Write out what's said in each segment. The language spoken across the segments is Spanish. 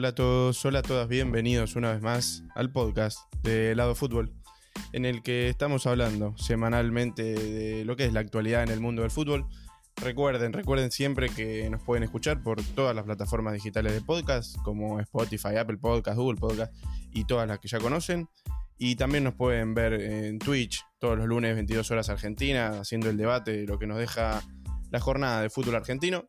Hola a todos, hola a todas, bienvenidos una vez más al podcast de Lado Fútbol, en el que estamos hablando semanalmente de lo que es la actualidad en el mundo del fútbol. Recuerden, recuerden siempre que nos pueden escuchar por todas las plataformas digitales de podcast, como Spotify, Apple Podcast, Google Podcast y todas las que ya conocen. Y también nos pueden ver en Twitch todos los lunes 22 horas Argentina, haciendo el debate de lo que nos deja la jornada de fútbol argentino.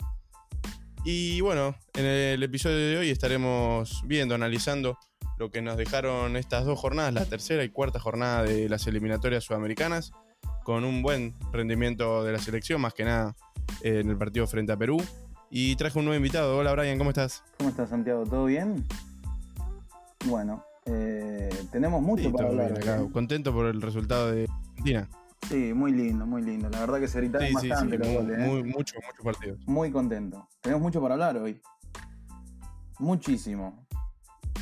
Y bueno, en el episodio de hoy estaremos viendo, analizando lo que nos dejaron estas dos jornadas, la tercera y cuarta jornada de las eliminatorias sudamericanas, con un buen rendimiento de la selección, más que nada en el partido frente a Perú. Y traje un nuevo invitado. Hola Brian, ¿cómo estás? ¿Cómo estás Santiago? ¿Todo bien? Bueno, eh, tenemos mucho Sí, para hablar. bien acá. Contento por el resultado de Argentina. Sí, muy lindo, muy lindo. La verdad que se gritaron Sí, sí, sí, bastante los muy, goles, ¿eh? muy- mucho, muchos partidos. Muy contento. Tenemos mucho para hablar hoy. Muchísimo.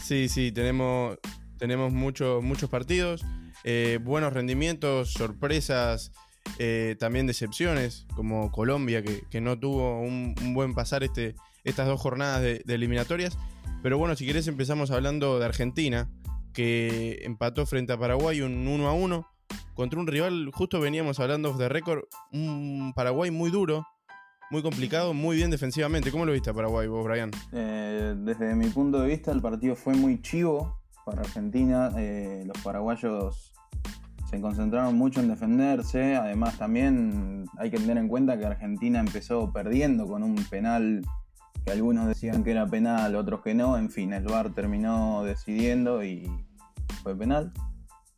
Sí, sí, tenemos, tenemos muchos muchos partidos, eh, buenos rendimientos, sorpresas, eh, también decepciones, como Colombia, que, que no tuvo un, un buen pasar este, estas dos jornadas de, de eliminatorias. Pero bueno, si querés empezamos hablando de Argentina, que empató frente a Paraguay un 1 a 1 contra un rival, justo veníamos hablando de récord, un Paraguay muy duro, muy complicado, muy bien defensivamente. ¿Cómo lo viste Paraguay vos, Brian? Eh, desde mi punto de vista, el partido fue muy chivo para Argentina. Eh, los paraguayos se concentraron mucho en defenderse. Además, también hay que tener en cuenta que Argentina empezó perdiendo con un penal que algunos decían que era penal, otros que no. En fin, el VAR terminó decidiendo y fue penal.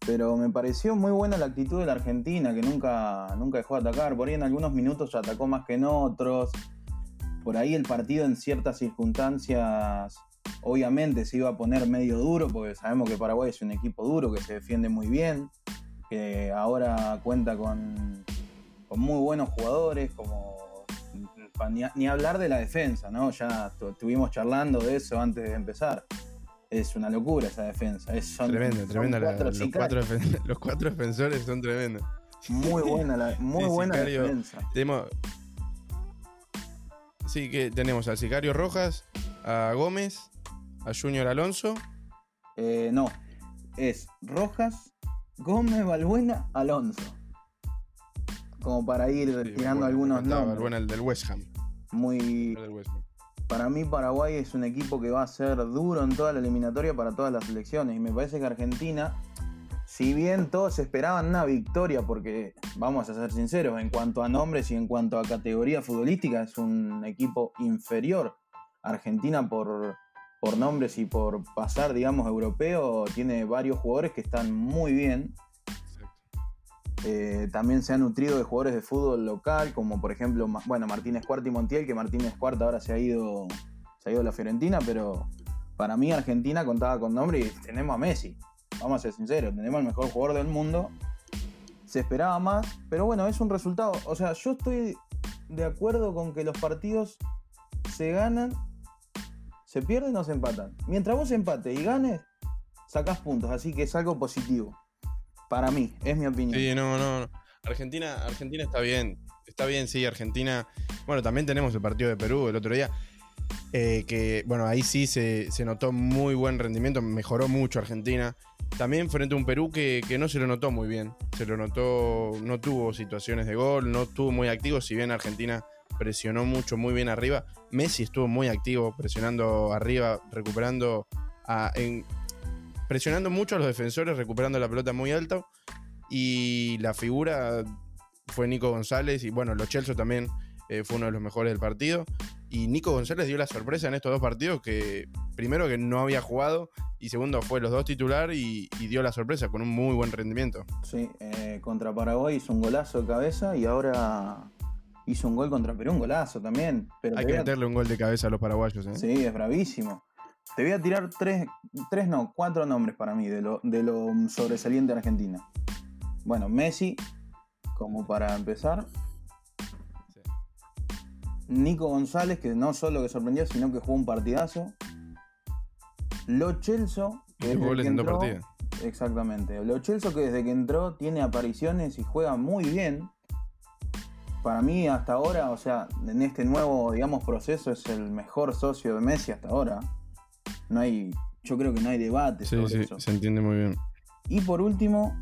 Pero me pareció muy buena la actitud de la Argentina, que nunca, nunca dejó de atacar. Por ahí en algunos minutos atacó más que en otros por ahí el partido en ciertas circunstancias obviamente se iba a poner medio duro porque sabemos que Paraguay es un equipo duro que se defiende muy bien, que ahora cuenta con, con muy buenos jugadores como ni, ni hablar de la defensa, ¿no? Ya tu- estuvimos charlando de eso antes de empezar. Es una locura esa defensa. Es, son, Tremendo, son tremendo. la- los, cuatro los cuatro defensores son tremendos. Muy buena, la, muy buena sicario. defensa. Tenemos. Sí, que tenemos al Sicario Rojas, a Gómez, a Junior Alonso. Eh, no, es Rojas, Gómez, Balbuena, Alonso. Como para ir Sí, tirando bueno, algunos nombres. Bueno, el del West Ham. Muy, el del West Ham. Para mí Paraguay es un equipo que va a ser duro en toda la eliminatoria para todas las selecciones. Y me parece que Argentina, si bien todos esperaban una victoria, porque vamos a ser sinceros, en cuanto a nombres y en cuanto a categoría futbolística, es un equipo inferior. Argentina por, por nombres y por pasar, digamos, europeo, tiene varios jugadores que están muy bien. Eh, también se ha nutrido de jugadores de fútbol local, como por ejemplo, bueno, Martínez Cuarta y Montiel, que Martínez Cuarta ahora se ha ido, se ha ido a la Fiorentina, pero para mí Argentina contaba con nombre y tenemos a Messi. Vamos a ser sinceros, tenemos al mejor jugador del mundo. Se esperaba más, pero bueno, es un resultado. O sea, yo estoy de acuerdo con que los partidos se ganan, se pierden o se empatan. Mientras vos empates y ganes, sacás puntos, así que es algo positivo. Para mí, es mi opinión. Sí, no, no. Argentina, Argentina está bien. Está bien, sí, Argentina. Bueno, también tenemos el partido de Perú el otro día. eh, que, bueno, ahí sí se, se notó muy buen rendimiento. Mejoró mucho Argentina. También frente a un Perú que, que no se lo notó muy bien. Se lo notó, no tuvo situaciones de gol, no estuvo muy activo. Si bien Argentina presionó mucho, muy bien arriba. Messi estuvo muy activo, presionando arriba, recuperando a- en- presionando mucho a los defensores, recuperando la pelota muy alta. Y la figura fue Nico González. Y bueno, Lo Celso también eh, fue uno de los mejores del partido. Y Nico González dio la sorpresa en estos dos partidos que primero que no había jugado y segundo fue los dos titular y, y dio la sorpresa con un muy buen rendimiento. Sí, eh, contra Paraguay hizo un golazo de cabeza y ahora hizo un gol contra Perú, un golazo también. Pero Hay que meterle un gol de cabeza a los paraguayos. ¿eh? Sí, es bravísimo. Te voy a tirar tres, tres no, cuatro nombres para mí de lo, de lo sobresaliente de Argentina. Bueno, Messi, como para empezar. Sí. Nico González, que no solo que sorprendió, sino que jugó un partidazo. Lo Celso, que goles en dos partidos. Exactamente. Lo Celso, que desde que entró tiene apariciones y juega muy bien. Para mí, hasta ahora, o sea, en este nuevo, digamos, proceso, es el mejor socio de Messi hasta ahora. No hay, yo creo que no hay debate Sí, sobre sí, eso. se entiende muy bien. Y por último,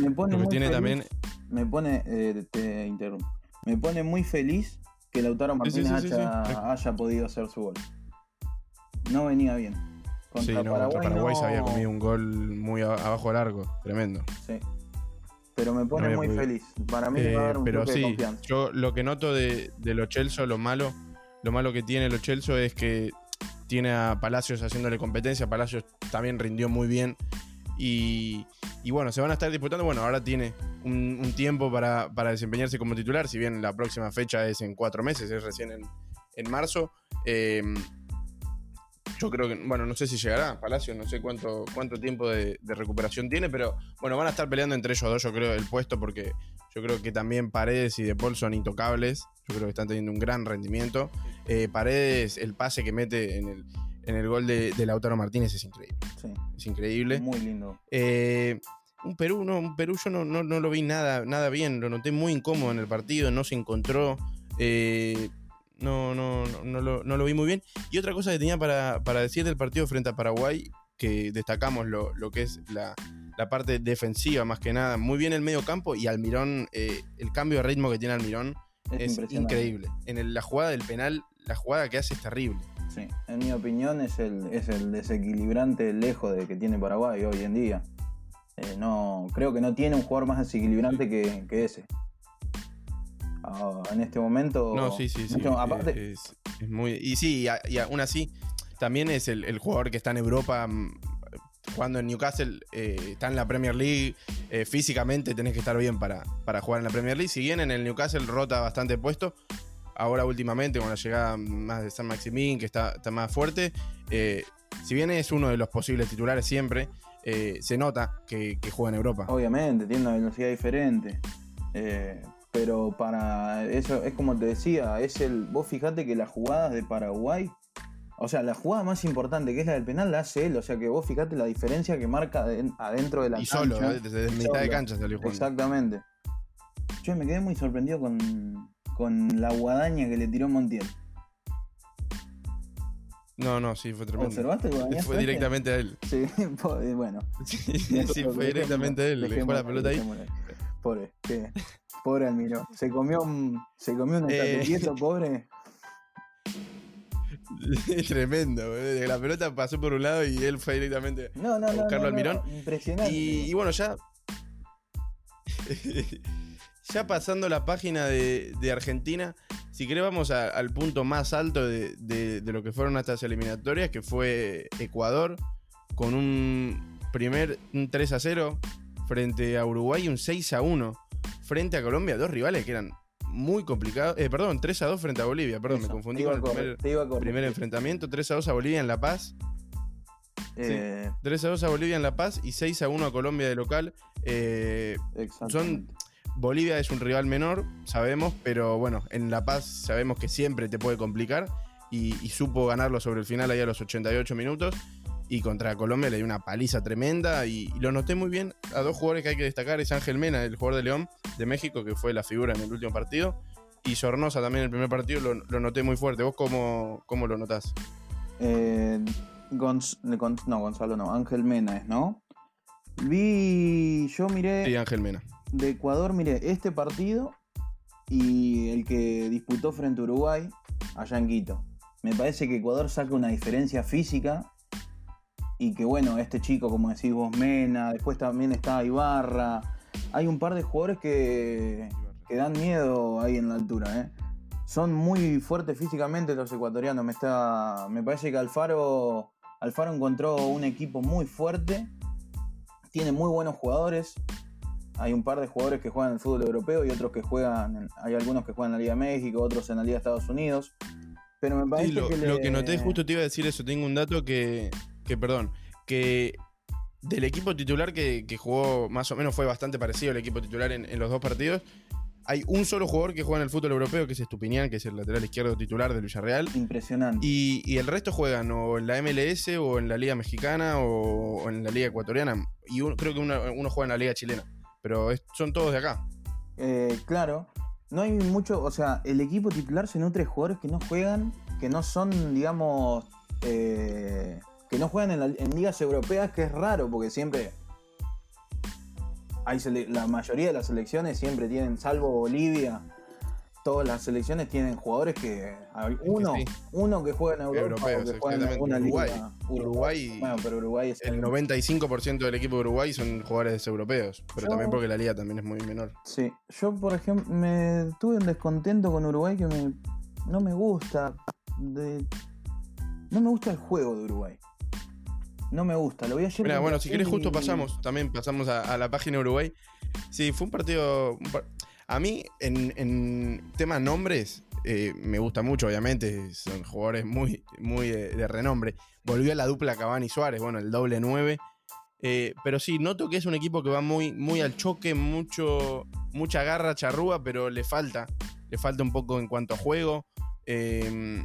me pone Lo que muy tiene feliz- también. me pone, eh, te interrumpo, me pone muy feliz que Lautaro sí, Martínez sí, sí, haya, sí. haya podido hacer su gol. No venía bien. Sí, Contra no, Paraguay, contra Paraguay se había no- comido un gol muy abajo del arco. Tremendo. Sí. Pero me pone muy podido. feliz. Para mí me va a Eh, dar un pero de sí, confianza. yo lo que noto de, de Lo lo malo, lo malo que tiene Lo Celso es que tiene a Palacios haciéndole competencia. Palacios también rindió muy bien. Y, bueno, se van a estar disputando. Bueno, ahora tiene un, tiempo para, para desempeñarse como titular. Si bien la próxima fecha es en cuatro meses, es recién en, en marzo. Eh, yo creo que, bueno, no sé si llegará Palacios, no sé cuánto, cuánto tiempo de, recuperación tiene, pero bueno, van a estar peleando entre ellos dos, yo creo, el puesto, porque yo creo que también Paredes y De son intocables. Yo creo que están teniendo un gran rendimiento. Eh, Paredes, el pase que mete en el, en el gol de, de Lautaro Martínez es increíble. Sí, Es increíble. muy lindo. Eh, un Perú, no, un Perú yo no, no, no lo vi nada, nada bien, lo noté muy incómodo en el partido, no se encontró. eh, no, no, no, no lo, no lo vi muy bien. Y otra cosa que tenía para, para decir del partido frente a Paraguay, que destacamos lo, lo que es la, la parte defensiva más que nada, muy bien el medio campo y Almirón, eh, el cambio de ritmo que tiene Almirón Es, increíble. En el- la jugada del penal, la jugada que hace es terrible. Sí, en mi opinión es el, es el desequilibrante lejos de que tiene Paraguay hoy en día. Eh, no, creo que no tiene un jugador más desequilibrante que, que ese. Ah, en este momento. No, sí, sí, sí. este- eh, aparte, es, es muy. Y sí, y, a- y aún así, también es el, el jugador que está en Europa mm, jugando en Newcastle, eh, está en la Premier League. eh, físicamente tenés que estar bien para, para jugar en la Premier League. Si bien en el Newcastle rota bastante puesto, ahora últimamente con la llegada más de San Maximín, que está, está más fuerte, eh, si bien es uno de los posibles titulares siempre, se nota que, que juega en Europa. obviamente, tiene una velocidad diferente. Pero para eso, es como te decía, es el. Vos fijate que las jugadas de Paraguay. O sea, la jugada más importante, que es la del penal, la hace él. O sea que vos fijate la diferencia que marca de- adentro de la y cancha. solo, eh, desde mitad de Solo. cancha salió jugando. Exactamente. Yo me quedé muy sorprendido con, con la guadaña que le tiró Montiel. No, no, sí, fue tremendo. ¿Observaste el Fue directamente a él. Sí, eh, bueno. Sí, sí, fue directamente a él. Le dejó la pelota ahí. Pobre, qué- pobre Almirón. Se comió un, se comió un Eh. pobre. Tremendo, boludo. La pelota pasó por un lado y él fue directamente. No, no, no. buscarlo no, al Mirón. Impresionante. Y, y bueno, ya. ya pasando la página de, de Argentina, si querés, vamos a- al punto más alto de, de- de lo que fueron estas eliminatorias, que fue Ecuador, con un primer un 3 a 0 frente a Uruguay y un 6 a 1 frente a Colombia, dos rivales que eran muy complicados. Eh, perdón, 3 a 2 frente a Bolivia, perdón, Eso, me confundí con el correr- primer, primer enfrentamiento. 3 a 2 a Bolivia en La Paz. Eh, 3 a 2 a Bolivia en La Paz y 6 a 1 a Colombia de local. Eh, exactamente. Bolivia es un rival menor, sabemos, pero bueno, en La Paz sabemos que siempre te puede complicar y, y supo ganarlo sobre el final ahí a los 88 minutos. Y contra Colombia le dio una paliza tremenda y, y lo noté muy bien a dos jugadores que hay que destacar. Es Ángel Mena, el jugador de León de México, que fue la figura en el último partido. Y Sornosa también en el primer partido lo, lo noté muy fuerte. ¿Vos cómo, cómo lo notás? Eh, Gonz- Gon- no, Gonzalo no, Ángel Mena es, ¿no? Vi, yo miré Sí, Ángel Mena. de Ecuador, miré este partido y el que disputó frente a Uruguay allá en Quito. Me parece que Ecuador saca una diferencia física y que bueno, este chico, como decís vos, Mena, después también está Ibarra. Hay un par de jugadores que, que dan miedo ahí en la altura, ¿eh? Son muy fuertes físicamente los ecuatorianos. Me, está, me parece que Alfaro, Alfaro encontró un equipo muy fuerte. Tiene muy buenos jugadores. Hay un par de jugadores que juegan en el fútbol europeo y otros que juegan. en- hay algunos que juegan en la Liga de México, otros en la Liga de Estados Unidos. Pero me parece Sí, lo, que, lo le- que noté, justo te iba a decir eso, tengo un dato que, que perdón, que del equipo titular que, que jugó más o menos fue bastante parecido al equipo titular en, en los dos partidos, hay un solo jugador que juega en el fútbol europeo, que es Estupinián, que es el lateral izquierdo titular del Villarreal, Impresionante. y, y el resto juegan o en la MLS o en la Liga Mexicana o, o en la Liga Ecuatoriana, y creo que uno, uno juega en la Liga Chilena, pero es- son todos de acá. Eh, claro, no hay mucho, o sea, el equipo titular se nutre de jugadores que no juegan, que no son, digamos, eh, que no juegan en, la- en ligas europeas, que es raro, porque siempre hay sele- la mayoría de las selecciones siempre tienen, salvo Bolivia, todas las selecciones tienen jugadores que uno, sí. uno que juega en Europa Europeos, o que juega en alguna Uruguay. liga. Uruguay- Bueno, pero Uruguay es El 95% del equipo de Uruguay son jugadores europeos, pero Yo- también porque la liga también es muy menor. Sí, yo por ejemplo me tuve un descontento con Uruguay que me, no me gusta. de- no me gusta el juego de Uruguay. No me gusta, lo vi ayer. Mira, con bueno, si querés justo pasamos, también pasamos a, a la página de Uruguay. Sí, fue un partido... un par- A mí, en, en tema nombres, eh, me gusta mucho, obviamente, son jugadores muy, muy de, de renombre. Volvió a la dupla Cavani Suárez, bueno, el doble 9. Eh, pero sí, noto que es un equipo que va muy, muy al choque, mucho, mucha garra, charrúa, pero le falta. Le falta un poco en cuanto a juego. Eh,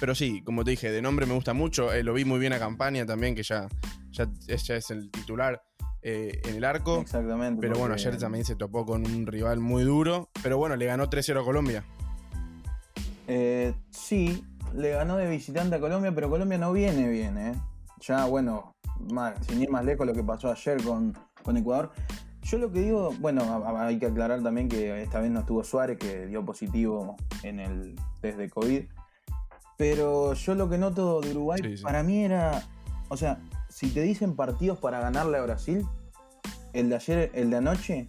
pero sí, como te dije, de nombre me gusta mucho. eh, lo vi muy bien a Campaña también, que ya, ya, es- ya es el titular eh, en el arco. Exactamente. Pero bueno, ayer también se topó con un rival muy duro. Pero bueno, le ganó 3-0 a Colombia. Eh, sí, le ganó de visitante a Colombia, pero Colombia no viene bien, ¿eh? Ya, bueno, más, sin ir más lejos lo que pasó ayer con, con Ecuador. Yo lo que digo, bueno, hay que aclarar también que esta vez no estuvo Suárez, que dio positivo en el test de COVID. Pero yo lo que noto de Uruguay, Sí, sí. para mí era, o sea, si te dicen partidos para ganarle a Brasil, el de ayer, el de anoche,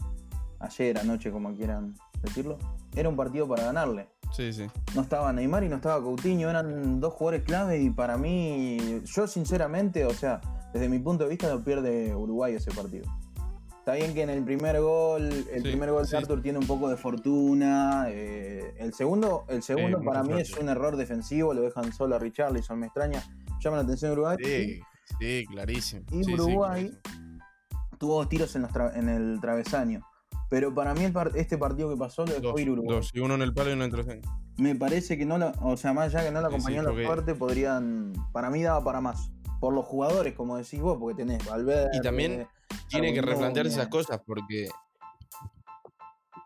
ayer, anoche, como quieran decirlo, era un partido para ganarle Sí, sí. no estaba Neymar y no estaba Coutinho, eran dos jugadores clave y para mí, yo sinceramente, o sea, desde mi punto de vista lo pierde Uruguay ese partido. Está bien que en el primer gol, el Sí, primer gol sí. de Arthur tiene un poco de fortuna, eh, el segundo, el segundo Sí, para mí es un error defensivo, lo dejan solo a Richarlison, me extraña, llama la atención Uruguay. Sí, sí, clarísimo. Y Sí, sí, Uruguay- clarísimo. Tuvo dos tiros en, los tra- en el travesaño. Pero para mí el par- este partido que pasó lo dejó Dos, ir Uruguay. dos, y uno en el palo y uno en trasero. Me parece que no la, o sea, más allá que no la Sí, sí, acompañó la suerte, podrían, para mí daba para más. Por los jugadores, como decís vos, porque tenés Valverde. Y también Tiene que replantearse esas cosas porque.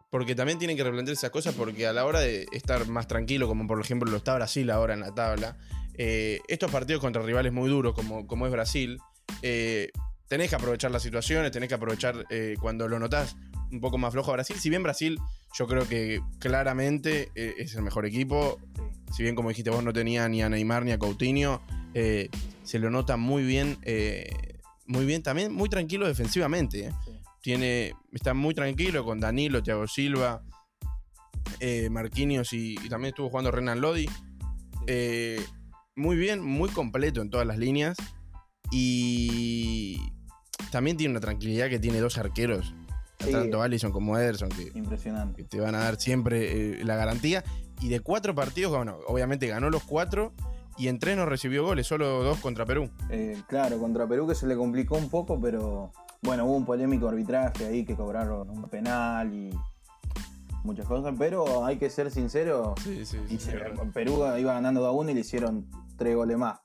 Porque también tienen que replantearse esas cosas porque a la hora de estar más tranquilo, como por ejemplo lo está Brasil ahora en la tabla, eh, estos partidos contra rivales muy duros como, como es Brasil, eh, tenés que aprovechar las situaciones, tenés que aprovechar eh, cuando lo notás un poco más flojo a Brasil. Si bien Brasil, yo creo que claramente eh, es el mejor equipo, Sí. si bien como dijiste vos no tenía ni a Neymar ni a Coutinho, eh, se lo nota muy bien, muy bien, también muy tranquilo defensivamente. eh. Sí. Tiene, está muy tranquilo con Danilo, Thiago Silva, eh, Marquinhos y, y también estuvo jugando Renan Lodi. Eh, muy bien, muy completo en todas las líneas. Y también tiene una tranquilidad que tiene dos arqueros, Sí. tanto Allison como Ederson, que, Impresionante. que te van a dar siempre eh, la garantía. Y de cuatro partidos, bueno, obviamente ganó los cuatro y en tres no recibió goles, solo dos contra Perú. Eh, claro, contra Perú que se le complicó un poco, pero bueno, hubo un polémico arbitraje ahí que cobraron un penal y muchas cosas, pero hay que ser sincero, Sí, sí, y se- Perú iba ganando 2 a 1 y le hicieron tres goles más.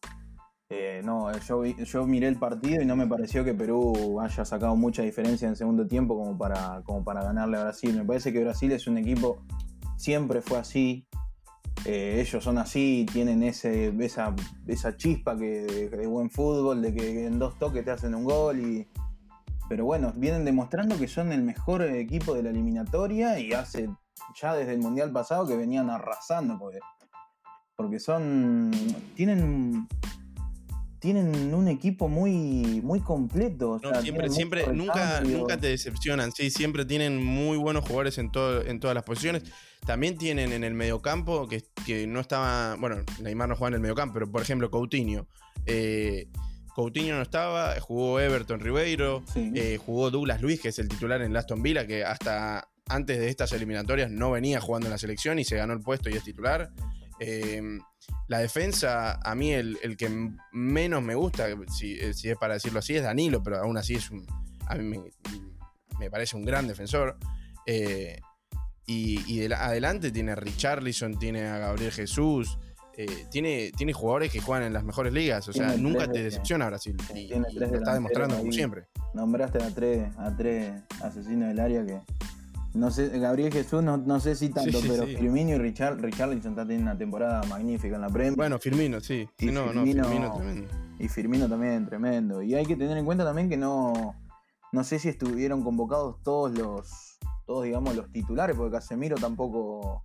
Eh, no, yo, vi- yo miré el partido y no me pareció que Perú haya sacado mucha diferencia en el segundo tiempo como para, como para ganarle a Brasil. Me parece que Brasil es un equipo, siempre fue así. Eh, ellos son así, tienen ese, esa, esa chispa que, de, buen fútbol, de que en dos toques te hacen un gol. Y, pero bueno, vienen demostrando que son el mejor equipo de la eliminatoria y hace ya desde el Mundial pasado que venían arrasando. Porque, porque son. Tienen. Tienen un equipo muy, muy completo. o No, siempre, siempre, nunca, nunca te decepcionan, sí, siempre tienen muy buenos jugadores en, todo, en todas las posiciones. También tienen en el mediocampo, que, que no estaba, bueno, Neymar no juega en el mediocampo, pero por ejemplo Coutinho. Eh, Coutinho no estaba, jugó Everton Ribeiro, Sí. eh, jugó Douglas Luis, que es el titular en Aston Villa, que hasta antes de estas eliminatorias no venía jugando en la selección y se ganó el puesto y es titular. Eh, la defensa, a mí el, el que menos me gusta, si, eh, si es para decirlo así, es Danilo, pero aún así es un, a mí me, me parece un gran defensor. Eh, y y de la- adelante tiene a Richarlison, tiene a Gabriel Jesús, eh, tiene, tiene jugadores que juegan en las mejores ligas. O sea, Tiene nunca te de- decepciona Brasil. Y, y lo está demostrando como siempre. Nombraste a tres, a tres asesinos del área que. No sé, Gabriel Jesús no, no sé si tanto, Sí, pero sí. Firmino y Richard, Richarlison está teniendo una temporada magnífica en la Premier. Bueno, Firmino, sí. Y no, Firmino- no, Firmino tremendo. Y Firmino también, tremendo. Y hay que tener en cuenta también que no. No sé si estuvieron convocados todos los. Todos, digamos, los titulares, porque Casemiro tampoco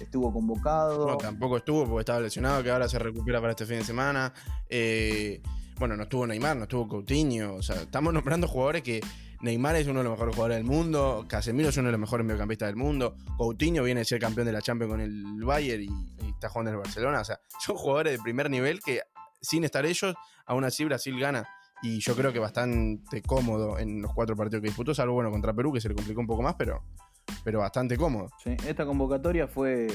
estuvo convocado. No, tampoco estuvo porque estaba lesionado, que ahora se recupera para este fin de semana. Eh, bueno, no estuvo Neymar, no estuvo Coutinho. O sea, estamos nombrando jugadores que Neymar es uno de los mejores jugadores del mundo, Casemiro es uno de los mejores mediocampistas del mundo, Coutinho viene a ser campeón de la Champions con el Bayern y, está jugando en el Barcelona. O sea, son jugadores de primer nivel que sin estar ellos, aún así Brasil gana. Y yo creo que bastante cómodo en los cuatro partidos que disputó, salvo bueno contra Perú, que se le complicó un poco más, pero, pero bastante cómodo. Sí, esta convocatoria fue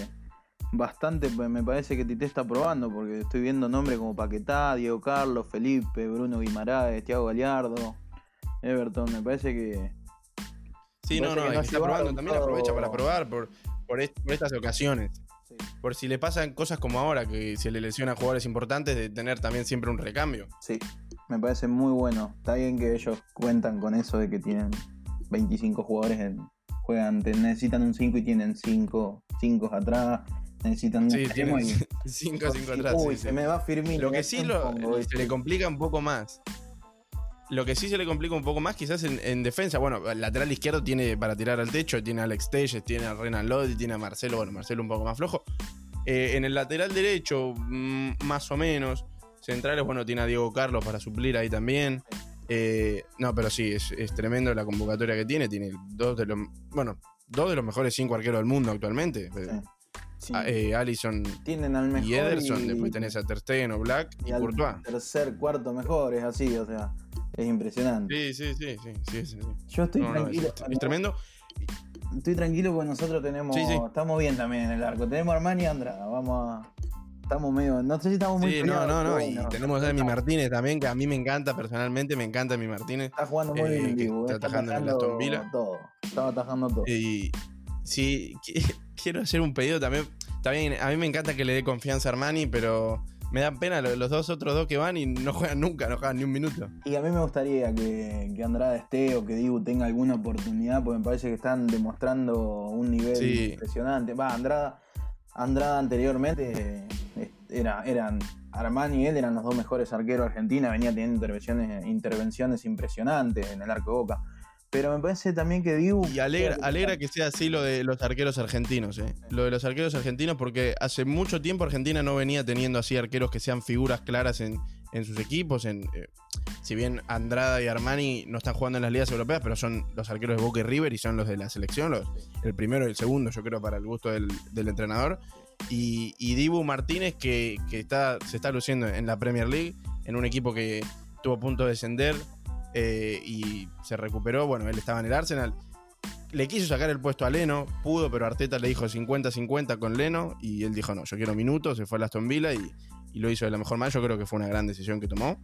bastante, me parece que Tite está probando, porque estoy viendo nombres como Paquetá, Diego Carlos, Felipe, Bruno Guimaraes, Thiago Galeardo, Everton, me parece que... Sí, me no, no, que no está probando, también aprovecha para probar por, por, est- por estas ocasiones. Sí. Por si le pasan cosas como ahora, que se le lesionan jugadores importantes, de tener también siempre un recambio. Sí, me parece muy bueno. Está bien que ellos cuentan con eso de que tienen 25 jugadores en, juegan, te- necesitan un 5 y tienen 5 5 atrás, necesitan un Sí, extremo tiene y- 5 5 atrás. Uy, sí, se sí. me va Firmino. Lo que ¿qué sí lo- pongo, se le complica un poco más. Lo que sí se le complica un poco más, quizás en, en defensa. Bueno, el lateral izquierdo tiene para tirar al techo, tiene a Alex Telles, tiene a Renan Lodi, tiene a Marcelo. Bueno, Marcelo un poco más flojo. Eh, en el lateral derecho, mm, más o menos. Centrales, bueno, tiene a Diego Carlos para suplir ahí también. Eh, no, pero sí, es, es tremendo la convocatoria que tiene. Tiene dos de los. Bueno, dos de los mejores cinco arqueros del mundo actualmente. Sí. Sí. Ah, eh, Allison tienen al mejor y Ederson. y- Después tenés a Ter Stegen o Black y, al Courtois. tercer, cuarto mejor, es así, o sea, es impresionante. Sí, sí, sí, sí, sí. Yo estoy No, no, es, tranquilo. es tremendo. Estoy tranquilo porque nosotros tenemos. Sí, sí. Estamos bien también en el arco. Tenemos Armani y Andrada. Vamos a. Estamos medio. No sé si estamos muy Sí, no, peleados, no, no. Y tenemos a Emi Martínez también, que a mí me encanta personalmente, me encanta mi Martínez. Está jugando muy eh, bien en que vivo. está Está atajando en el Aston Villa. todo. Estaba atajando todo. Y sí, quiero hacer un pedido también. Bien, a mí me encanta que le dé confianza a Armani, pero me dan pena lo- los dos otros dos que van y no juegan nunca, no juegan ni un minuto. Y a mí me gustaría que, que Andrada esté o que Dibu tenga alguna oportunidad, porque me parece que están demostrando un nivel Sí. impresionante. Va, Andrada, Andrada anteriormente eh, era, eran Armani y él eran los dos mejores arqueros de Argentina, venía teniendo intervenciones, intervenciones impresionantes en el arco de boca. Pero me parece también que Dibu. Y alegra, alegra que sea así lo de los arqueros argentinos, ¿eh? Lo de los arqueros argentinos, porque hace mucho tiempo Argentina no venía teniendo así arqueros que sean figuras claras en, en sus equipos. En, eh, si bien Andrada y Armani no están jugando en las ligas europeas, pero son los arqueros de Boca y River y son los de la selección, el primero y el segundo, yo creo, para el gusto del, del entrenador. Y, y Dibu Martínez, que, que está, se está luciendo en la Premier League, en un equipo que estuvo a punto de descender eh, y se recuperó. Bueno, él estaba en el Arsenal. Le quiso sacar el puesto a Leno, pudo, pero Arteta le dijo 50-50 con Leno y él dijo no, yo quiero minutos, se fue a Aston Villa y, lo hizo de la mejor manera. Yo creo que fue una gran decisión que tomó.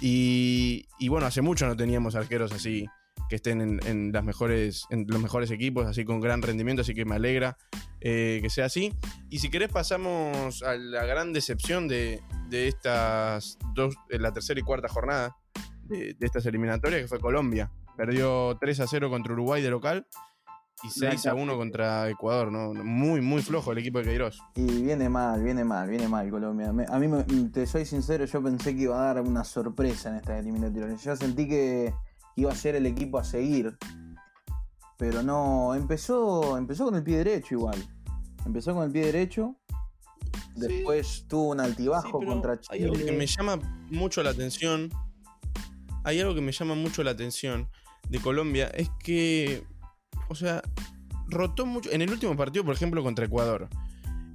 Y, bueno, hace mucho no teníamos arqueros así que estén en, en las mejores, en los mejores equipos, así con gran rendimiento, así que me alegra eh, que sea así. Y si querés pasamos a la gran decepción de, de estas dos, de la tercera y cuarta jornada de, de estas eliminatorias, que fue Colombia. Perdió 3 a 0 contra Uruguay de local y 6 a 1 contra Ecuador, ¿no? Muy, muy flojo el equipo de Queiroz. Y viene mal, viene mal, viene mal Colombia. Me- a mí, me- te soy sincero, yo pensé que iba a dar una sorpresa en esta eliminatoria. Yo sentí que iba a ser el equipo a seguir. Pero no, empezó, empezó con el pie derecho igual. Empezó con el pie derecho. Después tuvo un altibajo Sí, contra Hay algo que Chile. me llama mucho la atención. Hay algo que me llama mucho la atención de Colombia. Es que. O sea, rotó mucho. En el último partido, por ejemplo, contra Ecuador.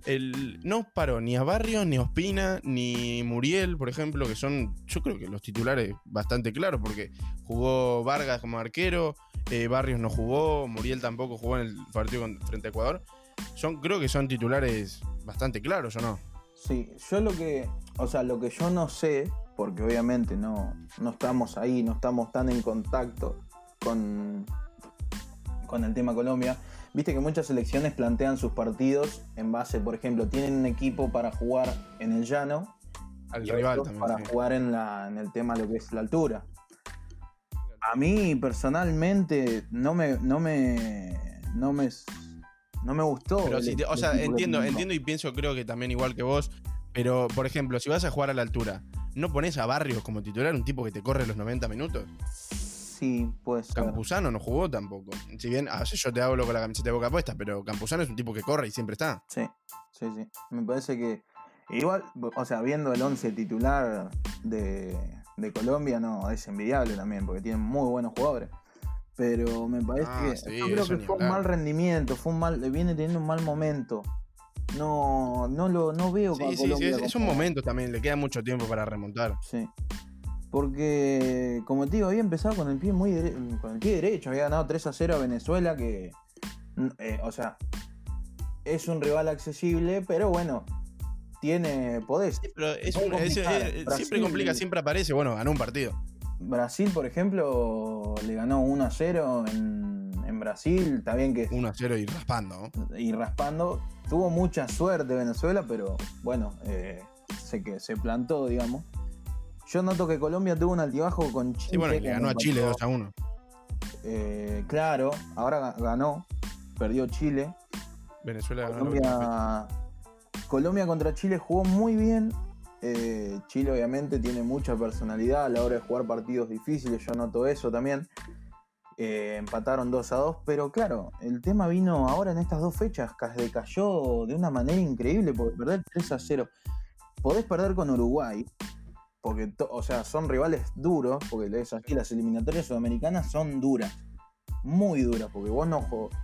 El, no paró ni a Barrios, ni a Ospina, ni Muriel, por ejemplo, que son, yo creo que los titulares bastante claros, porque jugó Vargas como arquero, eh, Barrios no jugó, Muriel tampoco jugó en el partido frente a Ecuador. Son, creo que son titulares bastante claros, ¿o no? Sí, yo lo que, o sea, lo que yo no sé, porque obviamente no, no estamos ahí, no estamos tan en contacto con, con el tema Colombia. Viste que muchas selecciones plantean sus partidos en base, por ejemplo, tienen un equipo para jugar en el llano Al y rival también. para sí. jugar en, la, en el tema lo que es la altura. A mí personalmente no me, no me, no me, no me gustó. Pero el- si te- o sea, entiendo, entiendo y pienso, creo que también igual que vos. Pero, por ejemplo, si vas a jugar a la altura, ¿no pones a Barrios como titular, un tipo que te corre los 90 minutos? Sí, pues. Campuzano no jugó tampoco. Si bien a veces yo te hablo con la camiseta de boca puesta, pero Campuzano es un tipo que corre y siempre está. Sí, sí, sí. Me parece que. Igual, o sea, viendo el 11 titular de, de Colombia, no, es envidiable también, porque tienen muy buenos jugadores. Pero me parece Ah, que. sí, yo creo que fue un mal rendimiento, fue un mal. Viene teniendo un mal momento. No, no lo no veo Sí, a sí, sí, Colombia es, es un momento también, le queda mucho tiempo para remontar. Sí. Porque, como te digo, había empezado con el pie muy con el pie derecho, había ganado 3 a 0 a Venezuela, que, mm, eh, o sea, es un rival accesible, pero bueno, tiene poder. Pero es Muy un- es- complicada. es- siempre complica, siempre aparece. Bueno, ganó un partido. Brasil, por ejemplo, le ganó 1 a 0 en, en Brasil, está bien que 1 a 0 y raspando. y raspando. Tuvo mucha suerte Venezuela, pero bueno, eh, sé que se plantó, digamos. Yo noto que Colombia tuvo un altibajo con Chile. Sí, bueno, le ganó a Chile pareció- 2 a 1. Eh, claro, ahora ga- ganó, perdió Chile. Venezuela ganó Colombia contra Chile jugó muy bien. Eh, Chile obviamente tiene mucha personalidad a la hora de jugar partidos difíciles, yo noto eso también. Eh, empataron 2 a 2, pero claro, el tema vino ahora en estas dos fechas, ca- decayó de una manera increíble porque perder 3 a 0. Podés perder con Uruguay, porque o sea, son rivales duros, porque es así, las eliminatorias sudamericanas son duras, muy duras, porque vos no jugás.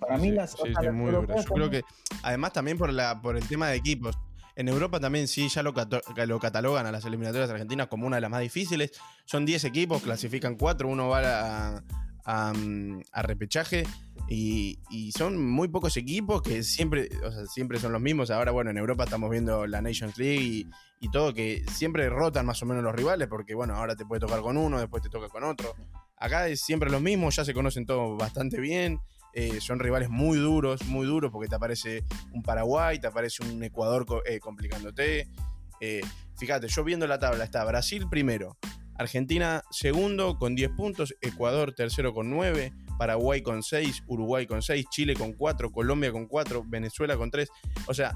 Para mí las, sí, las muy Yo creo que, además, también por, la, por el tema de equipos. En Europa también sí, ya lo, catalogan a las eliminatorias argentinas como una de las más difíciles. Son 10 equipos, clasifican 4, uno va a, mm, repechaje y, y son muy pocos equipos que siempre, o sea, siempre son los mismos. Ahora, bueno, en Europa estamos viendo la Nations League y, y todo, que siempre rotan más o menos los rivales, porque bueno, ahora te puede tocar con uno, después te toca con otro. Acá es siempre los mismos, ya se conocen todos bastante bien. Eh, son rivales muy duros, muy duros, porque te aparece un Paraguay, te aparece un Ecuador eh, complicándote. Eh, fíjate, yo viendo la tabla está Brasil primero, Argentina segundo con 10 puntos, Ecuador tercero con 9, Paraguay con 6, Uruguay con 6, Chile con 4, Colombia con 4, Venezuela con 3. O sea,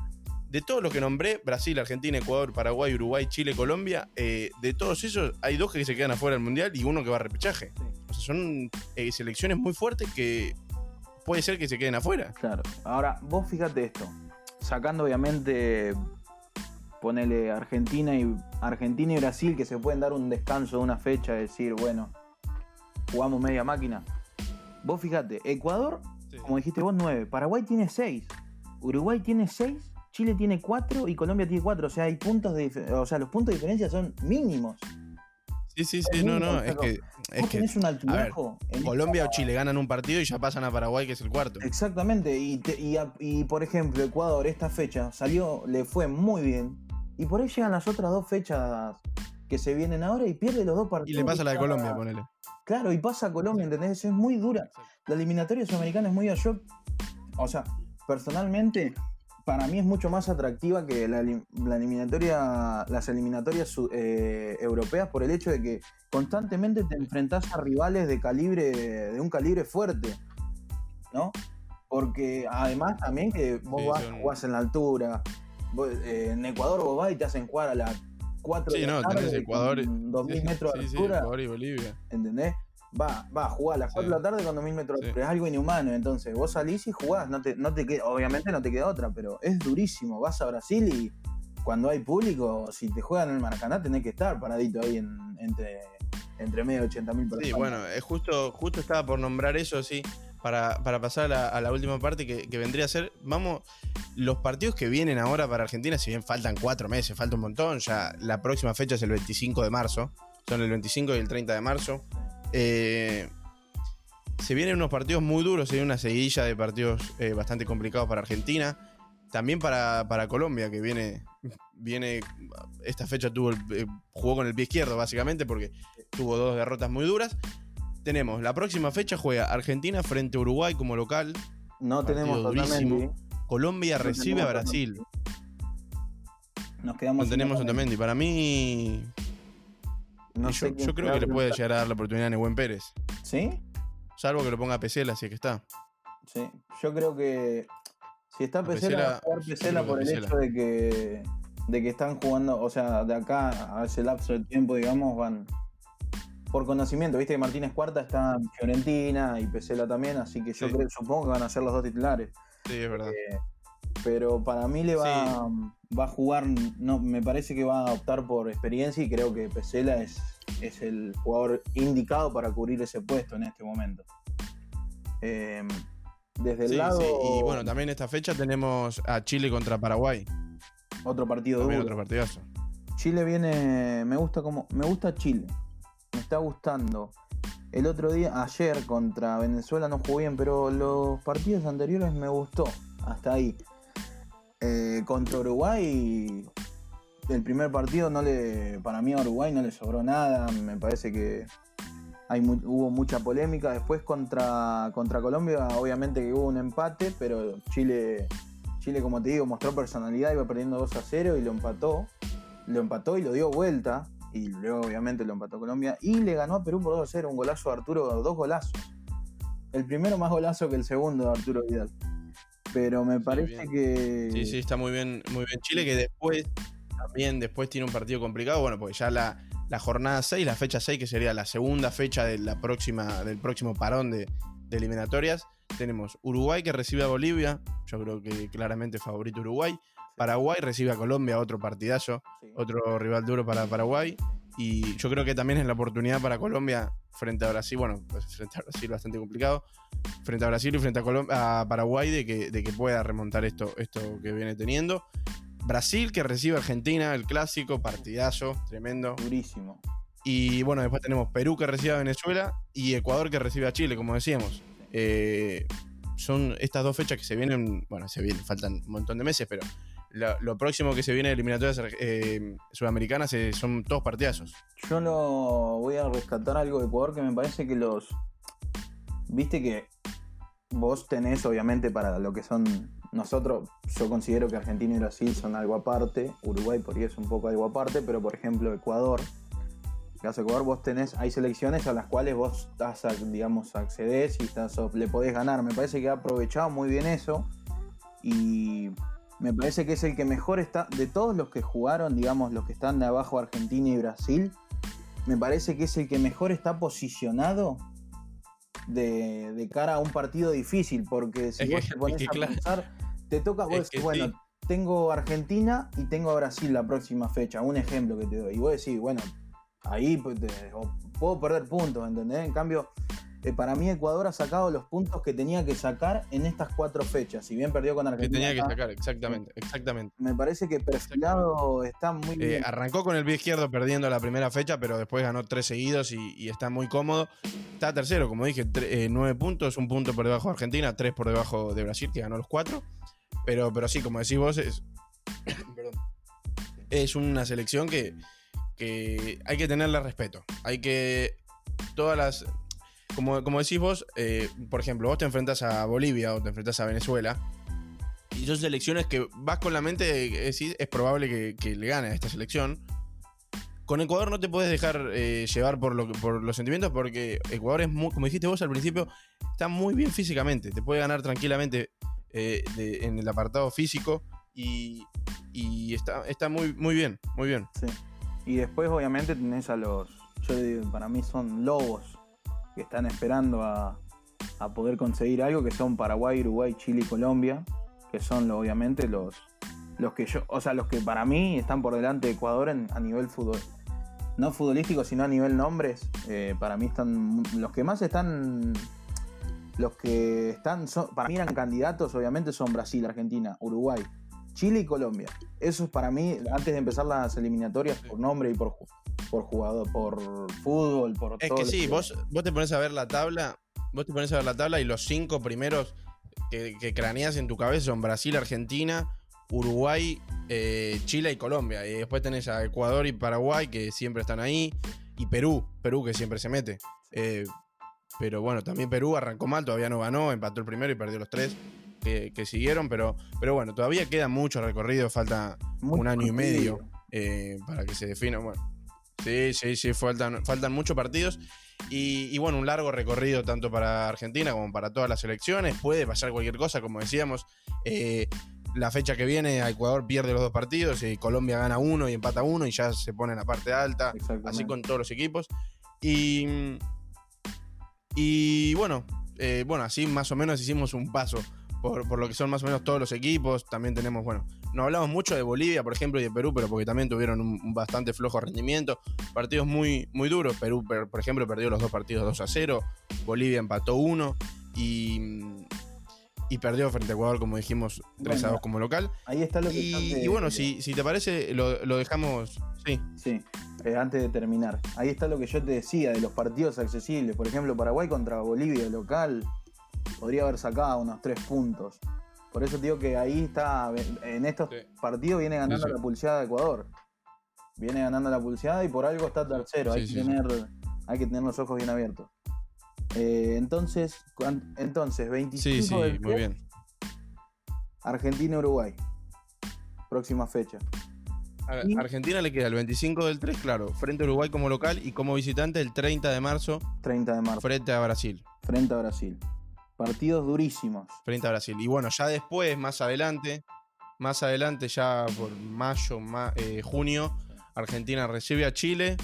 de todos los que nombré, Brasil, Argentina, Ecuador, Paraguay, Uruguay, Chile, Colombia, eh, de todos esos hay dos que se quedan afuera del Mundial y uno que va a repechaje. Sí. O sea, son eh, selecciones muy fuertes que puede ser que se queden afuera. Claro. Ahora, vos fíjate esto. Sacando obviamente, ponele Argentina y Argentina y Brasil que se pueden dar un descanso de una fecha, decir, bueno, jugamos media máquina. Vos fíjate, Ecuador, como dijiste vos, 9. Paraguay tiene 6. Uruguay tiene 6. Chile tiene 4 y Colombia tiene 4. O sea, hay puntos de o sea, los puntos de diferencia son mínimos. Sí, sí, sí, no, no, es que, es que tenés un altibajo. en Colombia o Chile ganan un partido y ya pasan a Paraguay, que es el cuarto. Exactamente, y, te- y, a- y, por ejemplo, Ecuador esta fecha salió, le fue muy bien, y por ahí llegan las otras dos fechas que se vienen ahora y pierde los dos Y partidos. le pasa la de Colombia, ponele. Claro, y pasa a Colombia, ¿entendés? Es muy dura. La eliminatoria sudamericana es muy dura. Yo, o sea, personalmente, para mí es mucho más atractiva que la, la eliminatoria, las eliminatorias eh, europeas por el hecho de que constantemente te enfrentás a rivales de calibre, de un calibre fuerte, ¿no? Porque además también que vos Sí, vas, son- jugás en la altura, vos, eh, en Ecuador vos vas y te hacen jugar a las 4 Sí, de la no, tarde tenés Ecuador. con 2000 sí, metros de sí, sí, altura. Ecuador y Bolivia. ¿entendés? Va, va a jugar a las 4 Sí. de la tarde con 2000 metros Sí. Es algo inhumano. Entonces, vos salís y jugás. No te, no te queda, obviamente no te queda otra, pero es durísimo. Vas a Brasil y cuando hay público, si te juegan en el Maracaná, tenés que estar paradito ahí en- entre, entre medio de 80 mil personas. Sí, bueno, es justo, justo estaba por nombrar eso, sí, para, para pasar a la, a la última parte que, que vendría a ser, vamos, los partidos que vienen ahora para Argentina, si bien faltan cuatro meses, falta un montón, ya la próxima fecha es el 25 de marzo, son el 25 y el 30 de marzo. Eh, se vienen unos partidos muy duros, se viene una seguidilla de partidos eh, bastante complicados para Argentina. También para, para Colombia, que viene, viene. Esta fecha tuvo el- eh, jugó con el pie izquierdo, básicamente, porque tuvo dos derrotas muy duras. Tenemos la próxima fecha juega Argentina frente a Uruguay como local. no tenemos durísimo. Colombia No recibe a Brasil. Nos quedamos No tenemos Otamendi. Para mí, No yo, sé quién yo creo que le puede llegar a dar la oportunidad a Nehuen Pérez. ¿Sí? Salvo que lo ponga a Pesela, si es que está. Sí. Yo creo que si está Pesela, va a Pesela- por el Pesela. hecho de que de que están jugando, o sea, de acá a ese lapso de tiempo, digamos, van por conocimiento. Viste que Martínez Cuarta está en Fiorentina y Pesela también, así que yo Sí. creo, supongo que van a ser los dos titulares. Sí, es verdad. Eh, pero para mí le va, va a jugar, no, me parece que va a optar por experiencia y creo que Pesela es, es el jugador indicado para cubrir ese puesto en este momento. Eh, desde el Sí, lado, sí, Y bueno, también esta fecha tenemos a Chile contra Paraguay. otro partido También duro. otro partidazo. Chile viene, me gusta como, me gusta Chile, me está gustando. El otro día, ayer contra Venezuela no jugué bien, pero los partidos anteriores me gustó, hasta ahí. Eh, contra Uruguay, el primer partido no le, para mí a Uruguay no le sobró nada, me parece que hay hubo mucha polémica. Después contra, contra Colombia, obviamente que hubo un empate, pero Chile, Chile, como te digo, mostró personalidad, iba perdiendo 2 a 0 y lo empató lo empató y lo dio vuelta. Y luego, obviamente, lo empató Colombia. Y le ganó a Perú por 2 a 0. Un golazo de Arturo, dos golazos. El primero más golazo que el segundo de Arturo Vidal. Pero me parece que. Sí, sí, está muy bien, muy bien Chile, que después, también después tiene un partido complicado, bueno, porque ya la, la jornada 6, la fecha 6, que sería la segunda fecha de la próxima, del próximo parón de, de eliminatorias, tenemos Uruguay que recibe a Bolivia, yo creo que claramente favorito Uruguay, Paraguay recibe a Colombia, otro partidazo, Sí. otro rival duro para Paraguay, y yo creo que también es la oportunidad para Colombia frente a Brasil, bueno, pues frente a Brasil bastante complicado, frente a Brasil y frente a, Colom- a Paraguay de que, de que pueda remontar esto, esto que viene teniendo. Brasil que recibe a Argentina, el clásico, partidazo, tremendo. Durísimo. Y bueno, después tenemos Perú que recibe a Venezuela y Ecuador que recibe a Chile, como decíamos. Eh, son estas dos fechas que se vienen, bueno, se vienen, faltan un montón de meses, pero lo, próximo que se viene de eliminatorias eh, sudamericanas eh, son todos partidazos. Yo lo voy a rescatar algo de Ecuador que me parece que los. Viste que vos tenés, obviamente, para lo que son. Nosotros, yo considero que Argentina y Brasil son algo aparte. Uruguay por ahí es un poco algo aparte, pero por ejemplo, Ecuador. Caso Ecuador, vos tenés. Hay selecciones a las cuales vos estás, digamos, accedes y estás, le podés ganar. Me parece que ha aprovechado muy bien eso. Y me parece que es el que mejor está. De todos los que jugaron, digamos, los que están de abajo, Argentina y Brasil, me parece que es el que mejor está posicionado de, de cara a un partido difícil, porque si Es vos que- te pones es que a claro. pensar, te toca, vos decís, bueno, sí. tengo Argentina y tengo a Brasil la próxima fecha, un ejemplo que te doy, y vos decís, bueno, ahí pues, te- puedo perder puntos, ¿entendés? En cambio, eh, para mí Ecuador ha sacado los puntos que tenía que sacar en estas cuatro fechas, si bien perdió con Que Argentina. tenía que sacar, exactamente, exactamente. Me parece que perfilado está muy Eh, bien. arrancó con el pie izquierdo perdiendo la primera fecha, pero después ganó tres seguidos y, y está muy cómodo. Está tercero, como dije, eh, nueve puntos, un punto por debajo de Argentina, tres por debajo de Brasil, que ganó los cuatro. Pero, pero sí, como decís vos, es, es una selección que, que hay que tenerle respeto. Hay que. Todas las. Como, como decís vos, eh, por ejemplo, vos te enfrentas a Bolivia o te enfrentas a Venezuela. Y son selecciones que vas con la mente de decís, es probable que, le gane a esta selección. Con Ecuador no te puedes dejar eh, llevar por, lo, por los sentimientos porque Ecuador es muy, como dijiste vos al principio, está muy bien físicamente. Te puede ganar tranquilamente eh, en el apartado físico y, está, está muy, muy bien, muy bien. Y después, obviamente, tenés a los. Para mí son lobos que están esperando a, poder conseguir algo, que son Paraguay, Uruguay, Chile y Colombia, que son obviamente los, los que yo. O sea, los que para mí están por delante de Ecuador en- a nivel fútbol. No futbolístico, sino a nivel nombres. eh, para mí están. Los que más están. Los que están. para mí eran candidatos, obviamente, son Brasil, Argentina, Uruguay, Chile y Colombia. Eso es para mí, antes de empezar las eliminatorias, por nombre y por, ju- por jugador, por fútbol, por Es todo que lo sí, vos, vos te pones a ver la tabla, vos te pones a ver la tabla y los cinco primeros que, que craneas en tu cabeza son Brasil, Argentina, Uruguay, eh, Chile y Colombia. Y después tenés a Ecuador y Paraguay que siempre están ahí. Y Perú, Perú que siempre se mete. Eh, pero bueno, también Perú arrancó mal, todavía no ganó, empató el primero y perdió los tres que, que siguieron. Pero, pero bueno, todavía queda mucho recorrido, falta Muy un año y medio eh, para que se defina. Bueno, sí, sí, sí, faltan, faltan muchos partidos. Y, y bueno, un largo recorrido tanto para Argentina como para todas las selecciones. Puede pasar cualquier cosa, como decíamos. Eh, la fecha que viene Ecuador pierde los dos partidos y Colombia gana uno y empata uno y ya se pone en la parte alta. Así con todos los equipos. Y, y bueno, eh, bueno, así más o menos hicimos un paso por, por, lo que son más o menos todos los equipos. También tenemos, bueno, no hablamos mucho de Bolivia, por ejemplo, y de Perú, pero porque también tuvieron un, bastante flojo rendimiento. Partidos muy, muy duros. Perú, por ejemplo, perdió los dos partidos 2 a 0. Bolivia empató uno. Y, y perdió frente a Ecuador, como dijimos, 3 a 2 como local. Ahí está lo que Y, y bueno, si, si, te parece, lo, lo dejamos. Sí. Sí, eh, antes de terminar. Ahí está lo que yo te decía de los partidos accesibles. Por ejemplo, Paraguay contra Bolivia local podría haber sacado unos 3 puntos. Por eso digo que ahí está, en estos sí. partidos viene ganando sí, sí. la pulseada de Ecuador. Viene ganando la pulseada y por algo está tercero. hay, que tener, hay que tener los ojos bien abiertos. Eh, entonces, entonces, 25 Sí, sí, del muy bien. Argentina-Uruguay. Próxima fecha. A Argentina le queda el 25 del 3, claro, frente a Uruguay como local y como visitante el 30 de marzo. 30 de marzo. Frente a Brasil. Frente a Brasil. Partidos durísimos. Frente a Brasil. Y bueno, ya después, más adelante, más adelante, ya por mayo, ma, eh, junio, Argentina recibe a Chile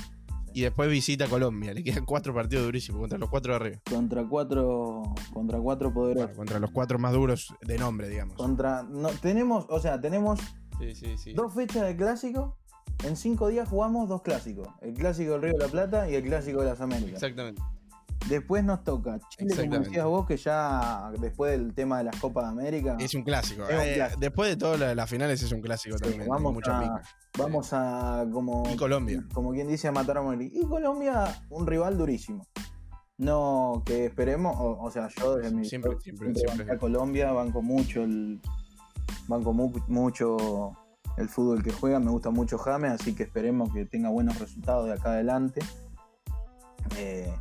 y después visita a Colombia. Le quedan cuatro partidos durísimos contra los cuatro de arriba. Contra cuatro, contra cuatro poderosos. Bueno, contra los cuatro más duros de nombre, digamos. Contra, no, tenemos, o sea, tenemos sí, sí, sí. dos fechas de clásico. En cinco días jugamos dos clásicos. El clásico del Río de la Plata y el clásico de las Américas. Exactamente. Después nos toca Chile, como decías vos, que ya después del tema de las Copas de América. Es un clásico. Es un eh, clásico. Después de todas las finales es un clásico sí, también. Vamos, mucha a, vamos a como. Y Colombia. Como quien dice a matar a morir. Y Colombia, un rival durísimo. No, que esperemos, o, o sea, yo desde mi. Siempre, siempre, siempre. A Colombia banco mucho el. Banco mu mucho el fútbol que juega, me gusta mucho James, así que esperemos que tenga buenos resultados de acá adelante. Eh,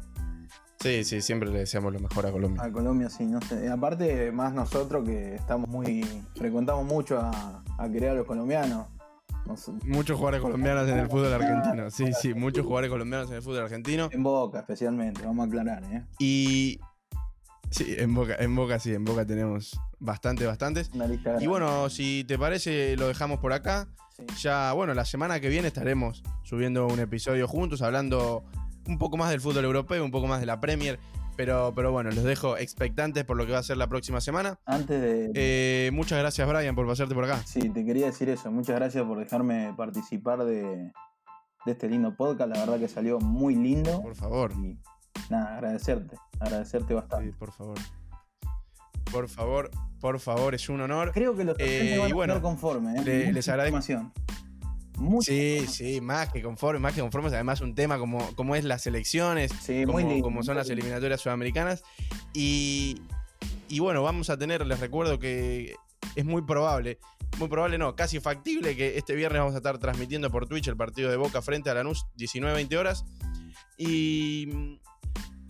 Sí, sí, siempre le deseamos lo mejor a Colombia. A Colombia, sí, no sé. Aparte, más nosotros que estamos muy. frecuentamos mucho a, a querer a los colombianos. No sé. Muchos jugadores colombianos en el fútbol argentino. Sí, sí, muchos jugadores colombianos en el fútbol argentino. En Boca, especialmente, vamos a aclarar, ¿eh? Y. Sí, en Boca, en Boca sí, en Boca tenemos bastante, bastantes. Una lista y bueno, si te parece, lo dejamos por acá. Sí. Ya, bueno, la semana que viene estaremos subiendo un episodio juntos, hablando un poco más del fútbol europeo, un poco más de la Premier. Pero, pero bueno, los dejo expectantes por lo que va a ser la próxima semana. Antes de. Eh, muchas gracias, Brian, por pasarte por acá. Sí, te quería decir eso. Muchas gracias por dejarme participar de, de este lindo podcast. La verdad que salió muy lindo. Por favor. Y nada, agradecerte. Agradecerte bastante. Sí, por favor. Por favor, por favor, es un honor. Creo que los eh, van bueno, a estar conforme. ¿eh? Le, les agradezco. Sí, sí, más que conformes, más que conformes, además un tema como, como es las elecciones, sí, como, son las eliminatorias sudamericanas. Y, y, bueno, vamos a tener, les recuerdo que es muy probable, muy probable no, casi factible que este viernes vamos a estar transmitiendo por Twitch el partido de Boca frente a Lanús 19-20 horas. Y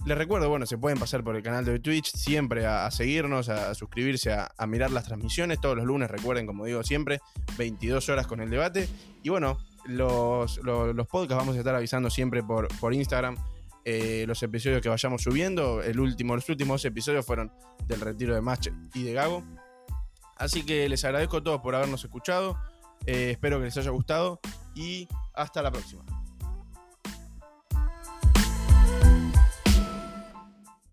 les recuerdo, bueno, se pueden pasar por el canal de Twitch siempre a, seguirnos, a, suscribirse, a, mirar las transmisiones todos los lunes, recuerden, como digo siempre, 22 horas con el debate. Y bueno, los, los, los podcasts vamos a estar avisando siempre por, por Instagram. Eh, los episodios que vayamos subiendo. El último, los últimos episodios fueron del retiro de Match y de Gago. Así que les agradezco a todos por habernos escuchado. Eh, espero que les haya gustado y hasta la próxima.